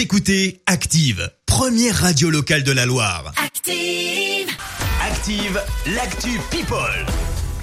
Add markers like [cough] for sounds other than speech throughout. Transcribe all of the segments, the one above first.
Vous écoutez Active, première radio locale de la Loire. Active. Active, l'actu People.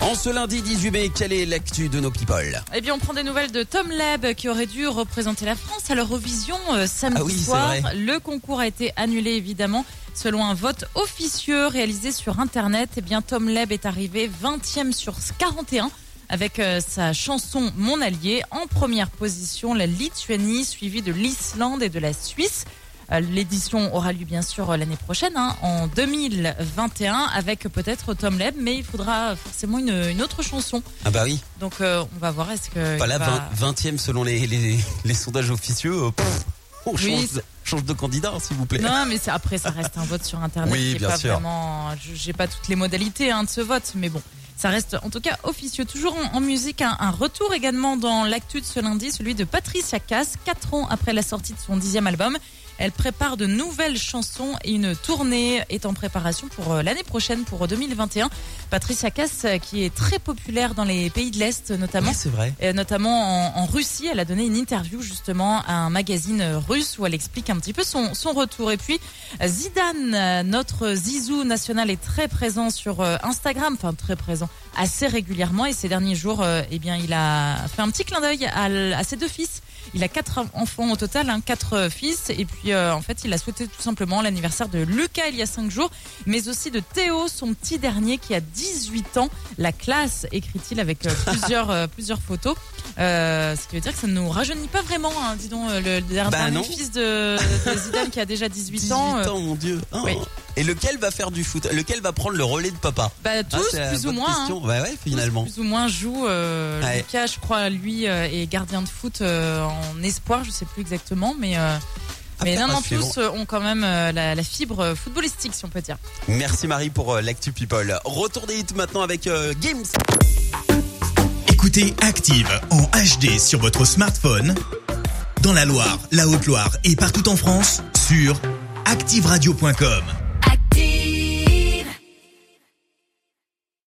En ce lundi 18 mai, quelle est l'actu de nos people? Eh bien, on prend des nouvelles de Tom Leb qui aurait dû représenter la France à l'Eurovision euh, samedi Ah oui, soir. vrai. Le concours a été annulé évidemment selon un vote officieux réalisé sur Internet. Eh bien, Tom Leb est arrivé 20e sur 41 avec euh, sa chanson Mon allié en première position la Lituanie suivie de l'Islande et de la Suisse. Euh, L'édition aura lieu bien sûr l'année prochaine, hein, en 2021, avec peut-être Tom Leb, mais il faudra forcément une, une autre chanson. Ah bah oui, Donc euh, on va voir est-ce que. pas là, va- 20, e selon les, les, les sondages officieux. pff, on Oui, change, de candidat, s'il vous plaît. Non, mais après ça reste un vote sur internet. Oui, bien pas sûr. Vraiment, j'ai pas toutes les modalités hein, de ce vote, mais bon. Ça reste en tout cas officieux. Toujours en, musique, un, retour également dans l'actu de ce lundi, celui de Patricia Cass, quatre ans après la sortie de son dixième album. Elle prépare de nouvelles chansons et une tournée est en préparation pour euh, l'année prochaine, pour 2021. Patricia Cass, euh, qui est très populaire dans les pays de l'Est notamment. Oui, c'est vrai. Euh, notamment en, en Russie. Elle a donné une interview justement à un magazine euh, russe où elle explique un petit peu son, son retour. Et puis euh, Zidane, euh, notre Zizou national, est très présent sur euh, Instagram, enfin très présent assez régulièrement. Et ces derniers jours, euh, eh bien, il a fait un petit clin d'œil à, à ses deux fils. Il a quatre enfants au total, hein, quatre euh, fils. Et puis, euh, en fait, il a souhaité tout simplement l'anniversaire de Lucas il y a cinq jours, mais aussi de Théo, son petit dernier qui a 18 ans. La classe, écrit-il avec euh, [laughs] plusieurs, euh, plusieurs photos. Ce qui veut dire que ça ne nous rajeunit pas vraiment, hein, dis donc, le dernier Bah non. fils de, de Zidane qui a déjà 18, 18 ans. ans, euh, mon Dieu. Oh. oui. Et lequel va faire du foot? Lequel va prendre le relais de papa? Bah, Ah, tous, c'est la plus ou moins. hein. Ouais, ouais, Tous, finalement. plus ou moins jouent. Euh, Ouais. Lucas, je crois, lui euh, est gardien de foot euh, en espoir, je sais plus exactement, mais. euh, mais Affaire non, non, tous ont quand même la, la fibre footballistique, si on peut dire. Merci Marie pour l'actu people. Retour des hits maintenant avec euh, Games. Écoutez Active en HD sur votre smartphone, dans la Loire, la Haute-Loire et partout en France, sur activeradio.com.